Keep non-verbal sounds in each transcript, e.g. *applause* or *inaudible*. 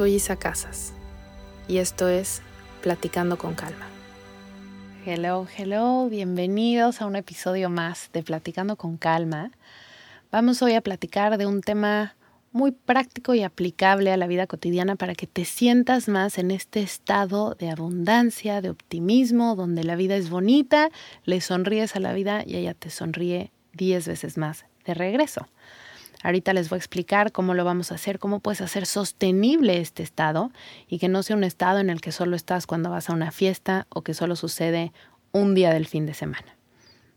Soy Isa Casas y esto es Platicando con Calma. Hello, hello, bienvenidos a un episodio más de Platicando con Calma. Vamos hoy a platicar de un tema muy práctico y aplicable a la vida cotidiana para que te sientas más en este estado de abundancia, de optimismo, donde la vida es bonita, le sonríes a la vida y ella te sonríe diez veces más de regreso. Ahorita les voy a explicar cómo lo vamos a hacer, cómo puedes hacer sostenible este estado y que no sea un estado en el que solo estás cuando vas a una fiesta o que solo sucede un día del fin de semana.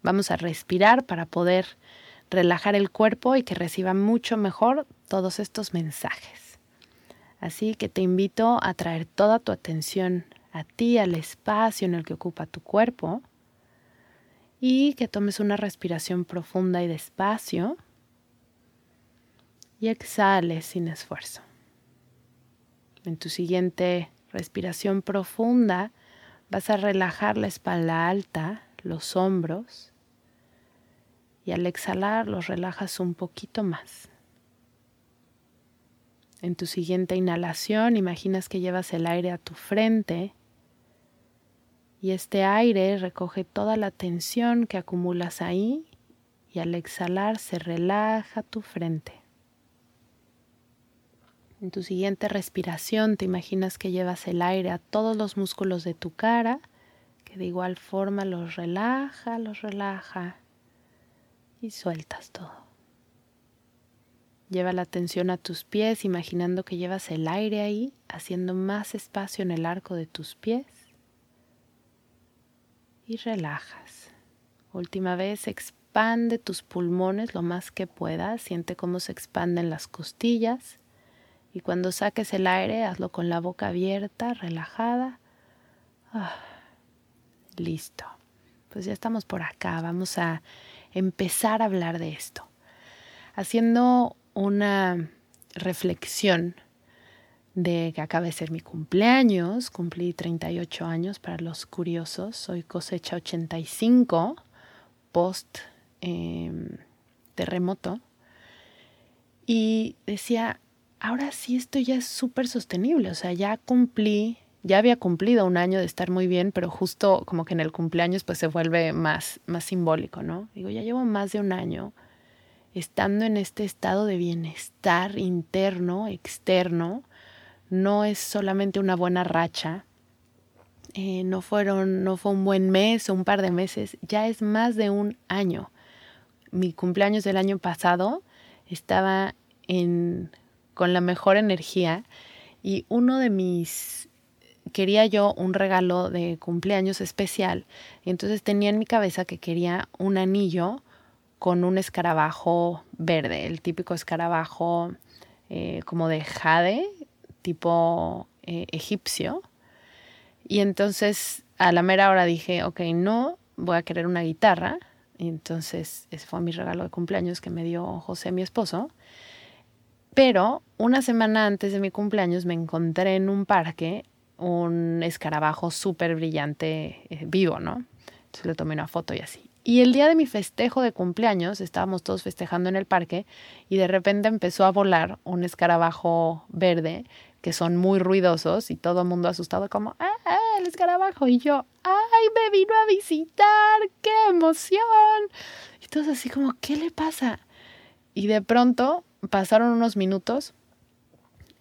Vamos a respirar para poder relajar el cuerpo y que reciba mucho mejor todos estos mensajes. Así que te invito a traer toda tu atención a ti, al espacio en el que ocupa tu cuerpo y que tomes una respiración profunda y despacio y exhales sin esfuerzo. En tu siguiente respiración profunda vas a relajar la espalda alta, los hombros y al exhalar los relajas un poquito más. En tu siguiente inhalación imaginas que llevas el aire a tu frente y este aire recoge toda la tensión que acumulas ahí y al exhalar se relaja tu frente. En tu siguiente respiración te imaginas que llevas el aire a todos los músculos de tu cara, que de igual forma los relaja, los relaja y sueltas todo. Lleva la atención a tus pies, imaginando que llevas el aire ahí, haciendo más espacio en el arco de tus pies. Y relajas. Última vez, expande tus pulmones lo más que puedas. Siente cómo se expanden las costillas y cuando saques el aire, hazlo con la boca abierta, relajada. Ah, listo. Pues ya estamos por acá. Vamos a empezar a hablar de esto. Haciendo una reflexión de que acaba de ser mi cumpleaños, cumplí 38 años para los curiosos, soy cosecha 85, post em, terremoto, y decía, ahora sí esto ya es súper sostenible, o sea, ya cumplí, ya había cumplido un año de estar muy bien, pero justo como que en el cumpleaños pues se vuelve más, más simbólico, ¿no? Digo, ya llevo más de un año estando en este estado de bienestar interno, externo, no es solamente una buena racha, eh, no fueron, no fue un buen mes o un par de meses, ya es más de un año. Mi cumpleaños del año pasado estaba en con la mejor energía y uno de mis quería yo un regalo de cumpleaños especial y entonces tenía en mi cabeza que quería un anillo con un escarabajo verde, el típico escarabajo eh, como de jade, tipo eh, egipcio. Y entonces a la mera hora dije, ok, no, voy a querer una guitarra. Y entonces ese fue mi regalo de cumpleaños que me dio José, mi esposo. Pero una semana antes de mi cumpleaños me encontré en un parque un escarabajo súper brillante eh, vivo, ¿no? Entonces le tomé una foto y así. Y el día de mi festejo de cumpleaños, estábamos todos festejando en el parque y de repente empezó a volar un escarabajo verde que son muy ruidosos y todo el mundo asustado como, ¡ah, ah el escarabajo! Y yo, ¡ay, me vino a visitar! ¡Qué emoción! Y todos así como, ¿qué le pasa? Y de pronto pasaron unos minutos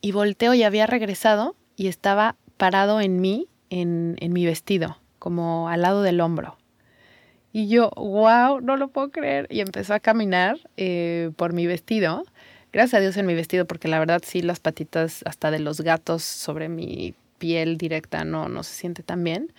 y volteo y había regresado y estaba parado en mí, en, en mi vestido, como al lado del hombro. Y yo, wow, no lo puedo creer. Y empezó a caminar eh, por mi vestido. Gracias a Dios en mi vestido, porque la verdad sí, las patitas hasta de los gatos sobre mi piel directa no, no se siente tan bien.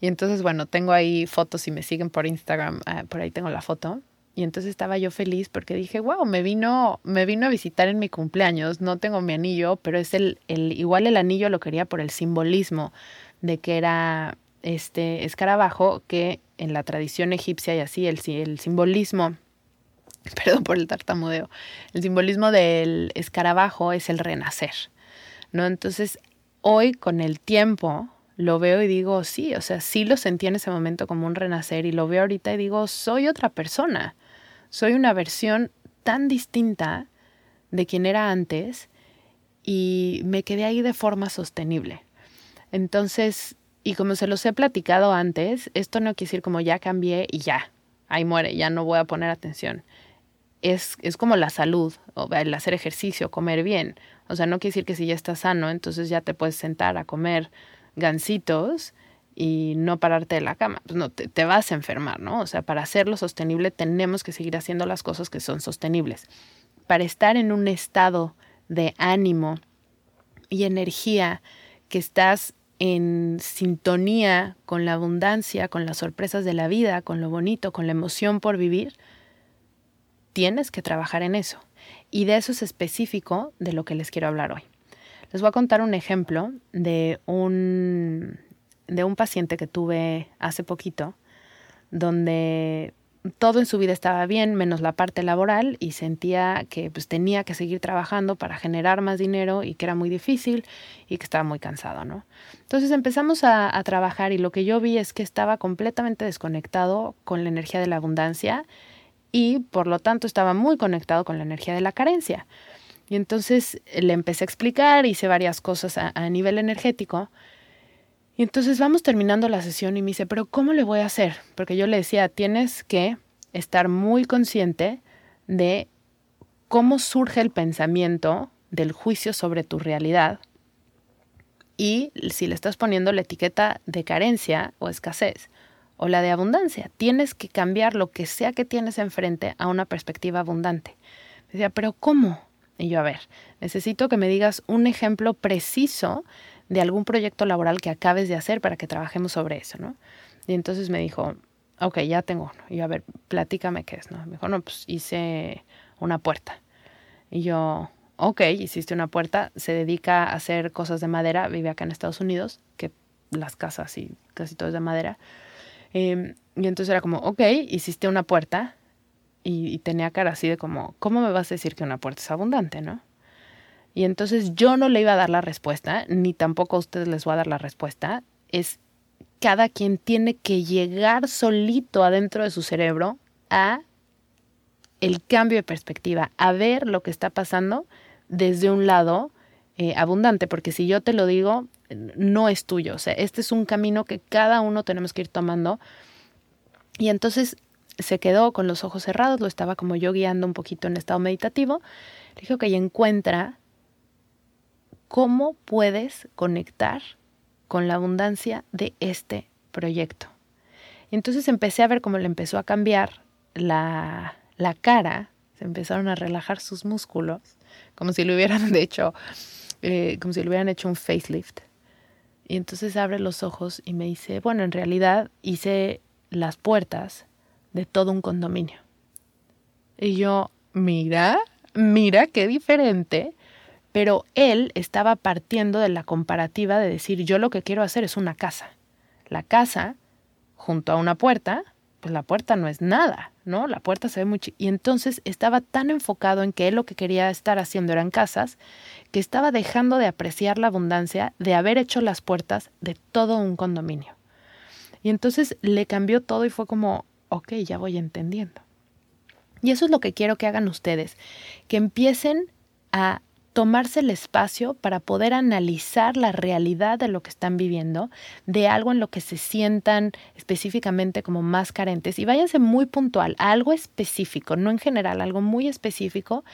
Y entonces, bueno, tengo ahí fotos y me siguen por Instagram, ah, por ahí tengo la foto. Y entonces estaba yo feliz porque dije, wow, me vino, me vino a visitar en mi cumpleaños. No tengo mi anillo, pero es el, el, igual el anillo lo quería por el simbolismo de que era este escarabajo que en la tradición egipcia y así el, el simbolismo, *laughs* perdón por el tartamudeo, el simbolismo del escarabajo es el renacer, ¿no? Entonces, hoy con el tiempo lo veo y digo, sí, o sea, sí lo sentí en ese momento como un renacer y lo veo ahorita y digo, soy otra persona, soy una versión tan distinta de quien era antes y me quedé ahí de forma sostenible. Entonces, y como se los he platicado antes, esto no quiere decir como ya cambié y ya, ahí muere, ya no voy a poner atención. Es, es como la salud, o el hacer ejercicio, comer bien. O sea, no quiere decir que si ya estás sano, entonces ya te puedes sentar a comer gansitos y no pararte de la cama. Pues no, te, te vas a enfermar, ¿no? O sea, para hacerlo sostenible tenemos que seguir haciendo las cosas que son sostenibles. Para estar en un estado de ánimo y energía que estás en sintonía con la abundancia, con las sorpresas de la vida, con lo bonito, con la emoción por vivir, tienes que trabajar en eso. Y de eso es específico de lo que les quiero hablar hoy. Les voy a contar un ejemplo de un, de un paciente que tuve hace poquito, donde todo en su vida estaba bien, menos la parte laboral, y sentía que pues, tenía que seguir trabajando para generar más dinero y que era muy difícil y que estaba muy cansado, ¿no? Entonces empezamos a, trabajar y lo que yo vi es que estaba completamente desconectado con la energía de la abundancia y por lo tanto estaba muy conectado con la energía de la carencia. Y entonces le empecé a explicar, hice varias cosas a nivel energético y entonces vamos terminando la sesión y me dice, pero ¿cómo le voy a hacer? Porque yo le decía, tienes que estar muy consciente de cómo surge el pensamiento del juicio sobre tu realidad y si le estás poniendo la etiqueta de carencia o escasez o la de abundancia. Tienes que cambiar lo que sea que tienes enfrente a una perspectiva abundante. Me decía, pero ¿cómo? Y yo, a ver, necesito que me digas un ejemplo preciso de algún proyecto laboral que acabes de hacer para que trabajemos sobre eso, ¿no? Y entonces me dijo, ok, ya tengo uno. Y yo, a ver, platícame qué es, ¿no? Me dijo, no, pues hice una puerta. Y yo, ok, hiciste una puerta, se dedica a hacer cosas de madera, vive acá en Estados Unidos, que las casas y casi todo es de madera. Em, y entonces era como, ok, hiciste una puerta y, y, tenía cara así de como, ¿cómo me vas a decir que una puerta es abundante, no? Y entonces yo no le iba a dar la respuesta, ni tampoco a ustedes les voy a dar la respuesta. Es cada quien tiene que llegar solito adentro de su cerebro a el cambio de perspectiva, a ver lo que está pasando desde un lado eh, abundante, porque si yo te lo digo, no es tuyo. O sea, este es un camino que cada uno tenemos que ir tomando. Y entonces se quedó con los ojos cerrados, lo estaba como yo guiando un poquito en estado meditativo. Le dije, ok, encuentra cómo puedes conectar con la abundancia de este proyecto. Entonces empecé a ver cómo le empezó a cambiar la, la cara, se empezaron a relajar sus músculos, como si le hubieran *laughs* hecho, eh, como si le hubieran hecho un facelift. Y entonces abre los ojos y me dice, bueno, en realidad hice las puertas de todo un condominio. Y yo, mira, mira qué diferente pero él estaba partiendo de la comparativa de decir, yo lo que quiero hacer es una casa. La casa, junto a una puerta, pues la puerta no es nada, ¿no? La puerta se ve muy... Y entonces estaba tan enfocado en que él lo que quería estar haciendo eran casas, que estaba dejando de apreciar la abundancia de haber hecho las puertas de todo un condominio. Y entonces le cambió todo y fue como, ok, ya voy entendiendo. Y eso es lo que quiero que hagan ustedes, que empiecen a tomarse el espacio para poder analizar la realidad de lo que están viviendo, de algo en lo que se sientan específicamente como más carentes y váyanse muy puntual a algo específico, no en general, algo muy específico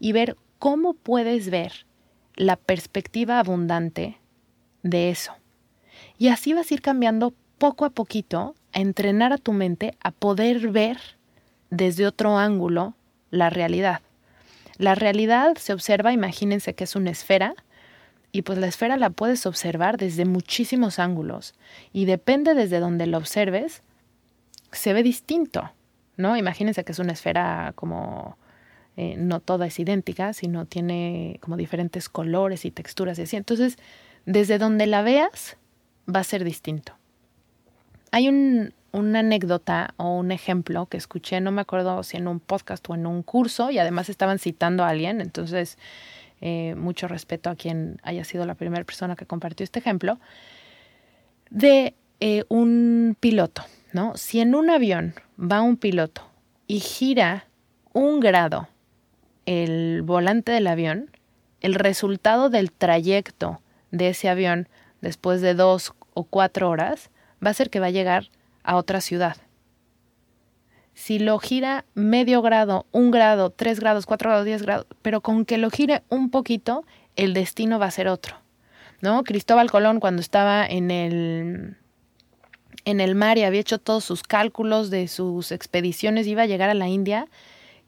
y ver cómo puedes ver la perspectiva abundante de eso. Y así vas a ir cambiando poco a poquito a entrenar a tu mente a poder ver desde otro ángulo la realidad. La realidad se observa, imagínense que es una esfera, y pues la esfera la puedes observar desde muchísimos ángulos, y depende desde donde la observes, se ve distinto, ¿no? Imagínense que es una esfera como eh, no toda es idéntica, sino tiene como diferentes colores y texturas y así. Entonces, desde donde la veas, va a ser distinto. Hay un, una anécdota o un ejemplo que escuché, no me acuerdo si en un podcast o en un curso, y además estaban citando a alguien, entonces eh, mucho respeto a quien haya sido la primera persona que compartió este ejemplo, de eh, un piloto, ¿no? Si en un avión va un piloto y gira un grado el volante del avión, el resultado del trayecto de ese avión después de dos o cuatro horas va a ser que va a llegar a otra ciudad. Si lo gira medio grado, un grado, tres grados, cuatro grados, diez grados, pero con que lo gire un poquito, el destino va a ser otro. ¿No? Cristóbal Colón, cuando estaba en el, en el mar y había hecho todos sus cálculos de sus expediciones, iba a llegar a la India,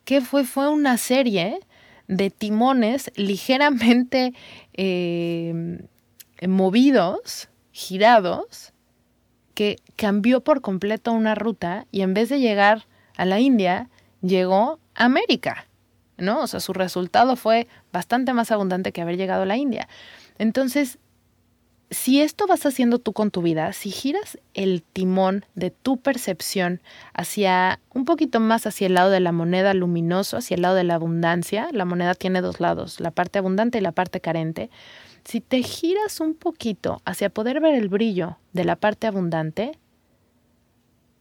¿qué fue? Fue una serie de timones ligeramente eh, movidos, girados, que cambió por completo una ruta y en vez de llegar a la India, llegó a América, ¿no? O sea, su resultado fue bastante más abundante que haber llegado a la India. Entonces, si esto vas haciendo tú con tu vida, si giras el timón de tu percepción hacia un poquito más hacia el lado de la moneda luminoso, hacia el lado de la abundancia, la moneda tiene dos lados, la parte abundante y la parte carente, si te giras un poquito hacia poder ver el brillo de la parte abundante,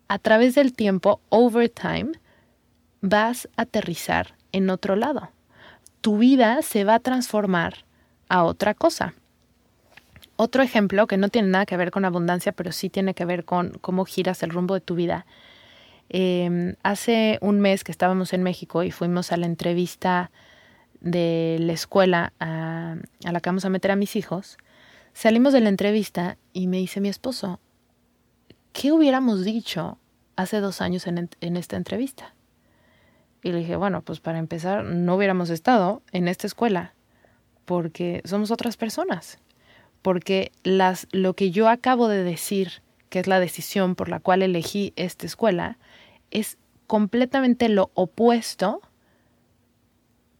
a través del tiempo, over time, vas a aterrizar en otro lado. Tu vida se va a transformar a otra cosa. Otro ejemplo que no tiene nada que ver con abundancia, pero sí tiene que ver con cómo giras el rumbo de tu vida. Em, hace un mes que estábamos en México y fuimos a la entrevista de la escuela a, la que vamos a meter a mis hijos, salimos de la entrevista y me dice mi esposo, ¿qué hubiéramos dicho hace dos años en, en esta entrevista? Y le dije, bueno, pues para empezar, no hubiéramos estado en esta escuela porque somos otras personas, porque las, lo que yo acabo de decir, que es la decisión por la cual elegí esta escuela, es completamente lo opuesto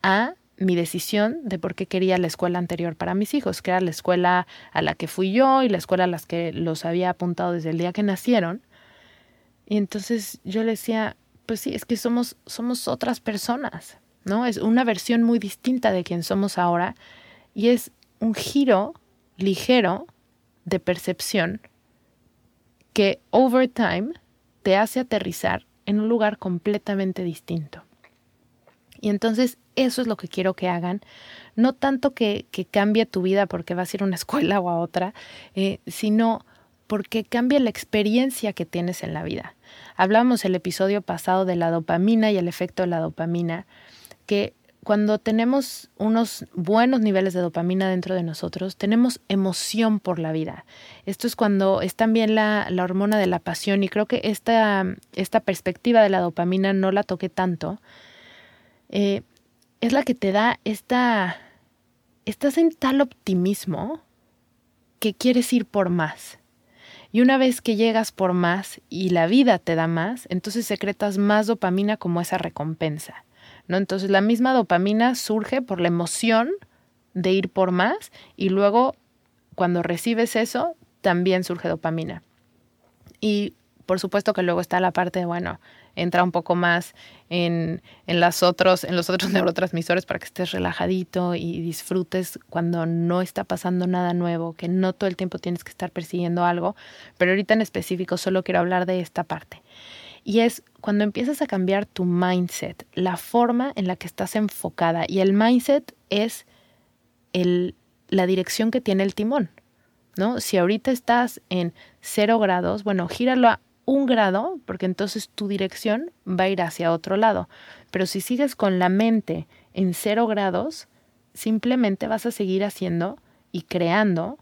a mi decisión de por qué quería la escuela anterior para mis hijos, que era la escuela a la que fui yo y la escuela a las que los había apuntado desde el día que nacieron. Y entonces yo le decía, pues sí, es que somos, somos otras personas, ¿no? Es una versión muy distinta de quien somos ahora y es un giro ligero de percepción que over time te hace aterrizar en un lugar completamente distinto. Y entonces eso es lo que quiero que hagan. No tanto que, cambie tu vida porque vas a ir a una *laughs* escuela o a otra, eh, sino porque cambie la experiencia que tienes en la vida. Hablamos el episodio pasado de la dopamina y el efecto de la dopamina, que cuando tenemos unos buenos niveles de dopamina dentro de nosotros, tenemos emoción por la vida. Esto es cuando es también la, la hormona de la pasión y creo que esta, esta perspectiva de la dopamina no la toqué tanto. Eh, es la que te da esta... Estás en tal optimismo que quieres ir por más. Y una vez que llegas por más y la vida te da más, entonces secretas más dopamina como esa recompensa. ¿no? Entonces la misma dopamina surge por la emoción de ir por más y luego cuando recibes eso también surge dopamina. Y por supuesto que luego está la parte de, bueno, entra un poco más en, en, otros, en los otros *laughs* neurotransmisores para que estés relajadito y disfrutes cuando no está pasando nada nuevo, que no todo el tiempo tienes que estar persiguiendo algo, pero ahorita en específico solo quiero hablar de esta parte. Y es cuando empiezas a cambiar tu mindset, la forma en la que estás enfocada. Y el mindset es el, la dirección que tiene el timón. ¿no? Si ahorita estás en cero grados, bueno, gíralo a un grado, porque entonces tu dirección va a ir hacia otro lado. Pero si sigues con la mente en cero grados, simplemente vas a seguir haciendo y creando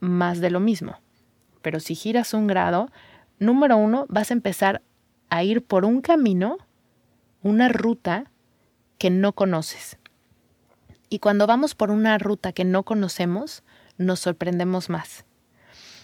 más de lo mismo. Pero si giras un grado, número uno, vas a empezar a ir por un camino, una ruta que no conoces. Y cuando vamos por una ruta que no conocemos, nos sorprendemos más.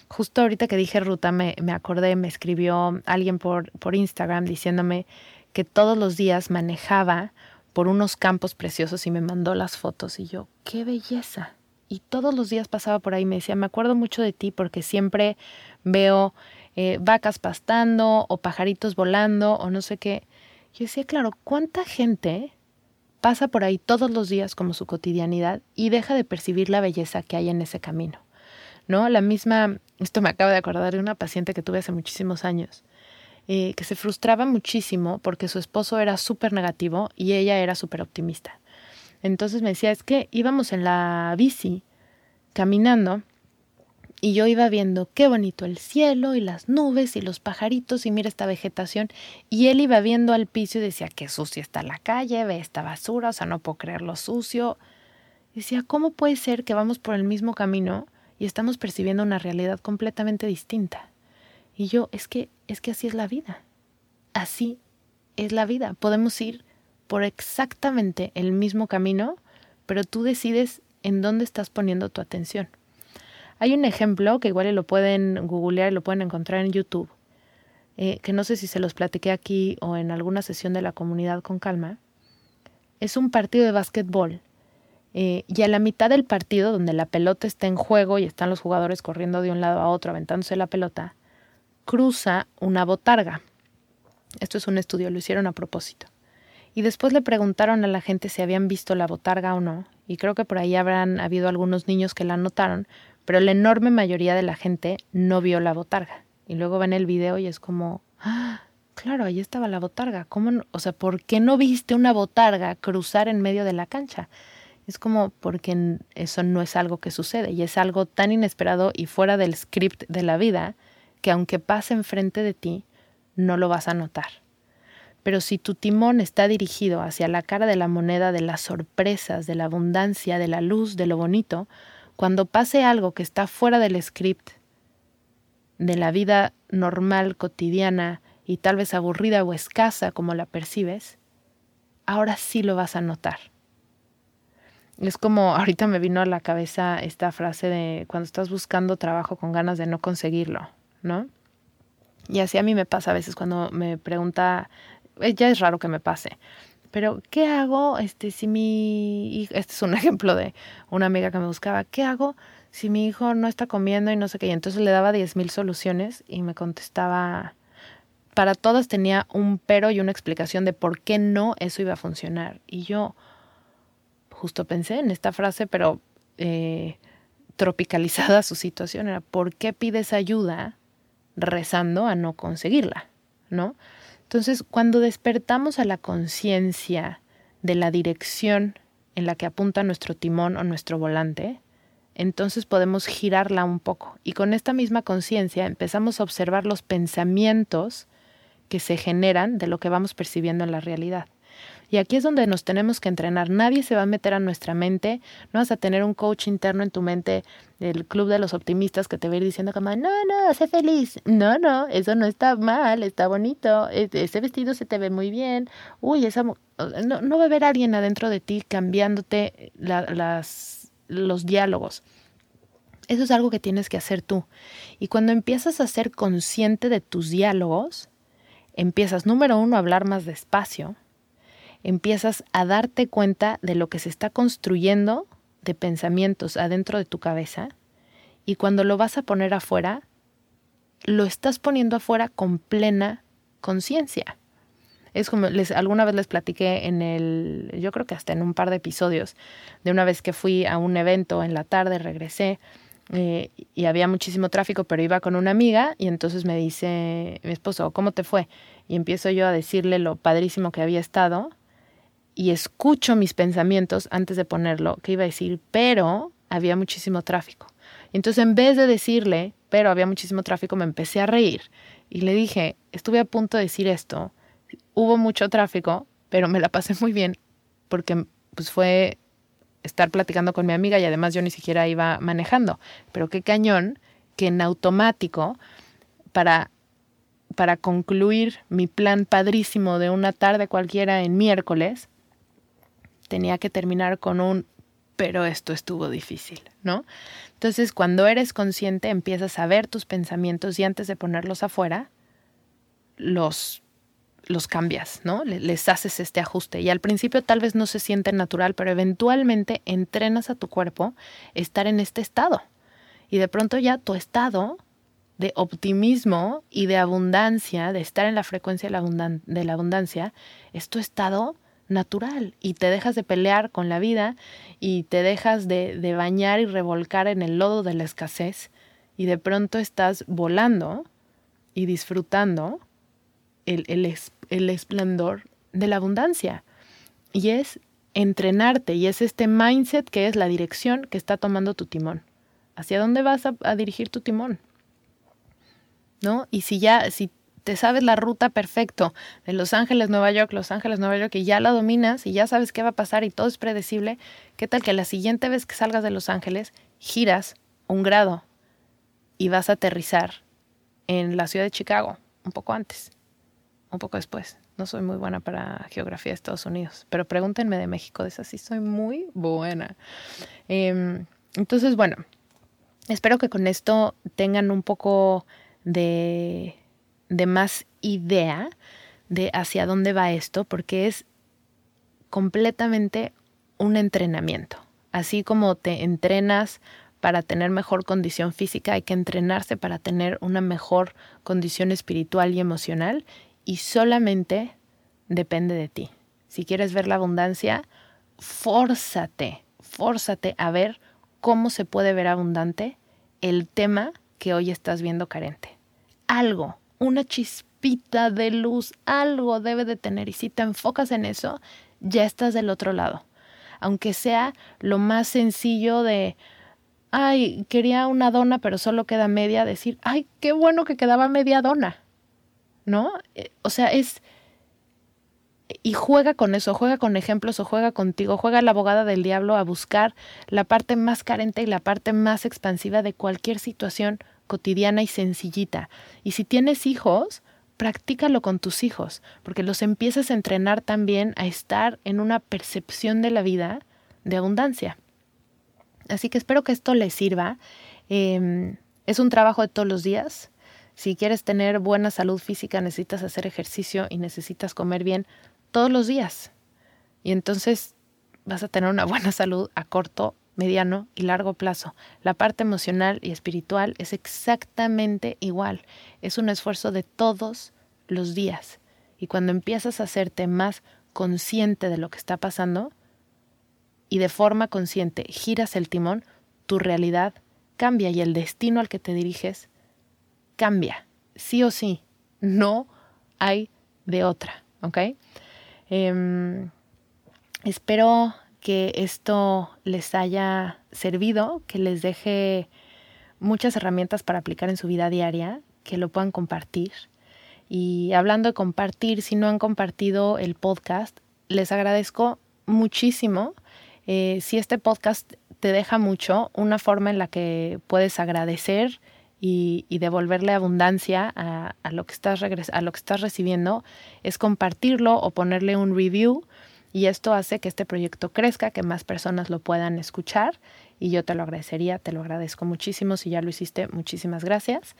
Justo ahorita que dije ruta, me, me acordé, me escribió alguien por, por Instagram diciéndome que todos los días manejaba por unos campos preciosos y me mandó las fotos y yo, qué belleza. Y todos los días pasaba por ahí y me decía, me acuerdo mucho de ti porque siempre veo eh, vacas pastando o pajaritos volando o no sé qué. Yo decía, claro, ¿cuánta gente pasa por ahí todos los días como su cotidianidad y deja de percibir la belleza que hay en ese camino? ¿No? La misma, esto me acaba de acordar de una paciente que tuve hace muchísimos años, eh, que se frustraba muchísimo porque su esposo era súper negativo y ella era súper optimista. Entonces me decía, es que íbamos en la bici caminando y yo iba viendo qué bonito el cielo y las nubes y los pajaritos y mira esta vegetación y él iba viendo al piso y decía qué sucia está la calle, ve esta basura, o sea, no puedo creer lo sucio. Decía, ¿cómo puede ser que vamos por el mismo camino y estamos percibiendo una realidad completamente distinta? Y yo, es que es que así es la vida. Así es la vida. Podemos ir por exactamente el mismo camino, pero tú decides en dónde estás poniendo tu atención. Hay un ejemplo que igual lo pueden googlear, lo pueden encontrar en YouTube, eh, que no sé si se los platiqué aquí o en alguna sesión de la comunidad con calma. Es un partido de básquetbol. Eh, y a la mitad del partido, donde la pelota está en juego y están los jugadores corriendo de un lado a otro, aventándose la pelota, cruza una botarga. Esto es un estudio, lo hicieron a propósito. Y después le preguntaron a la gente si habían visto la botarga o no, y creo que por ahí habrán habido algunos niños que la notaron, pero la enorme mayoría de la gente no vio la botarga. Y luego ven el video y es como, ah, claro, ahí estaba la botarga. ¿Cómo O sea, ¿por qué no viste una botarga cruzar en medio de la cancha? Es como porque eso no es algo que sucede y es algo tan inesperado y fuera del script de la vida que aunque pase enfrente de ti, no lo vas a notar. Pero si tu timón está dirigido hacia la cara de la moneda de las sorpresas, de la abundancia, de la luz, de lo bonito, cuando pase algo que está fuera del script, de la vida normal, cotidiana y tal vez aburrida o escasa como la percibes, ahora sí lo vas a notar. Es como ahorita me vino a la cabeza esta frase de cuando estás buscando trabajo con ganas de no conseguirlo, ¿no? Y así a mí me pasa a veces cuando me pregunta, eh, ya es raro que me pase, pero ¿qué hago este si mi este es un *laughs* ejemplo de una amiga que me buscaba, ¿qué hago si mi hijo no está comiendo y no sé qué? Y entonces le daba diez mil soluciones y me contestaba, para todas tenía un pero y una explicación de por qué no eso iba a funcionar. Y yo justo pensé en esta frase, pero eh, tropicalizada su situación, era ¿por qué pides ayuda rezando a no conseguirla? ¿No? Entonces, cuando despertamos a la conciencia de la dirección en la que apunta nuestro timón o nuestro volante, entonces podemos girarla un poco. Y con esta misma conciencia empezamos a observar los pensamientos que se generan de lo que vamos percibiendo en la realidad. Y aquí es donde nos tenemos que entrenar. Nadie se va a meter a nuestra mente. No vas a tener un coach interno en tu mente del club de los optimistas que te va a ir diciendo no, no, sé feliz. No, no, eso no está mal, está bonito. E, ese vestido se te ve muy bien. Uy, esa... No, no va a haber alguien adentro de ti cambiándote las, los diálogos. Eso es algo que tienes que hacer tú. Y cuando empiezas a ser consciente de tus diálogos, empiezas, número uno, a hablar más despacio empiezas a darte cuenta de lo que se está construyendo de pensamientos adentro de tu cabeza y cuando lo vas a poner afuera, lo estás poniendo afuera con plena conciencia. Es como les, alguna vez les platiqué en el, yo creo que hasta en un par de episodios, de una vez que fui a un evento en la tarde, regresé eh, y había muchísimo tráfico, pero iba con una amiga y entonces me dice mi esposo, ¿cómo te fue? Y empiezo yo a decirle lo padrísimo que había estado y escucho mis pensamientos antes de ponerlo, que iba a decir, pero había muchísimo tráfico. Entonces, en vez de decirle, pero había muchísimo tráfico, me empecé a reír y le dije, estuve a punto de decir esto, hubo mucho tráfico, pero me la pasé muy bien porque pues fue estar platicando con mi amiga y además yo ni siquiera iba manejando. Pero qué cañón que en automático, para, para concluir mi plan padrísimo de una tarde cualquiera en miércoles, tenía que terminar con un pero esto estuvo difícil, ¿no? Entonces, cuando eres consciente, empiezas a ver tus pensamientos y antes de ponerlos afuera, los, los cambias, ¿no? Les haces este ajuste. Y al principio tal vez no se siente natural, pero eventualmente entrenas a tu cuerpo estar en este estado. Y de pronto ya tu estado de optimismo y de abundancia, de estar en la frecuencia de la, de la abundancia, es tu estado natural y te dejas de pelear con la vida y te dejas de, de, bañar y revolcar en el lodo de la escasez y de pronto estás volando y disfrutando el, el, esplendor de la abundancia. Y es entrenarte y es este mindset que es la dirección que está tomando tu timón. ¿Hacia dónde vas a, a dirigir tu timón? ¿No? Y si ya, si te sabes la ruta perfecto de Los Ángeles, Nueva York, Los Ángeles, Nueva York, y ya la dominas y ya sabes qué va a pasar y todo es predecible, ¿qué tal que la siguiente vez que salgas de Los Ángeles giras un grado y vas a aterrizar en la ciudad de Chicago un poco antes, un poco después? No soy muy buena para geografía de Estados Unidos, pero pregúntenme de México, de esa sí soy muy buena. Em, entonces, bueno, espero que con esto tengan un poco de de más idea de hacia dónde va esto, porque es completamente un entrenamiento. Así como te entrenas para tener mejor condición física, hay que entrenarse para tener una mejor condición espiritual y emocional y solamente depende de ti. Si quieres ver la abundancia, fórzate, fórzate a ver cómo se puede ver abundante el tema que hoy estás viendo carente. Algo, una chispita de luz, algo debe de tener. Y si te enfocas en eso, ya estás del otro lado. Aunque sea lo más sencillo de, ay, quería una dona, pero solo queda media, decir, ay, qué bueno que quedaba media dona. ¿No? Eh, o sea, es... Y juega con eso, juega con ejemplos o juega contigo, juega la abogada del diablo a buscar la parte más carente y la parte más expansiva de cualquier situación cotidiana y sencillita. Y si tienes hijos, practícalo con tus hijos, porque los empiezas a entrenar también a estar en una percepción de la vida de abundancia. Así que espero que esto les sirva. Em, es un trabajo de todos los días. Si quieres tener buena salud física, necesitas hacer ejercicio y necesitas comer bien todos los días. Y entonces vas a tener una *laughs* buena salud a corto mediano y largo plazo. La parte emocional y espiritual es exactamente igual. Es un esfuerzo de todos los días. Y cuando empiezas a hacerte más consciente de lo que está pasando y de forma consciente giras el timón, tu realidad cambia y el destino al que te diriges cambia. Sí o sí. No hay de otra. Em, espero que esto les haya servido, que les deje muchas herramientas para aplicar en su vida diaria, que lo puedan compartir. Y hablando de compartir, si no han compartido el podcast, les agradezco muchísimo. Eh, si este podcast te deja mucho, una forma en la que puedes agradecer y, devolverle abundancia a, lo que estás a lo que estás recibiendo es compartirlo o ponerle un review y esto hace que este proyecto crezca, que más personas lo puedan escuchar y yo te lo agradecería, te lo agradezco muchísimo si ya lo hiciste, muchísimas gracias.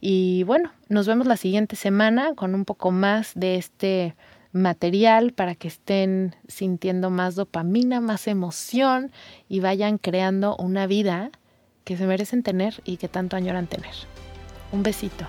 Y bueno, nos vemos la siguiente semana con un poco más de este material para que estén sintiendo más dopamina, más emoción y vayan creando una vida que se merecen tener y que tanto añoran tener. Un besito.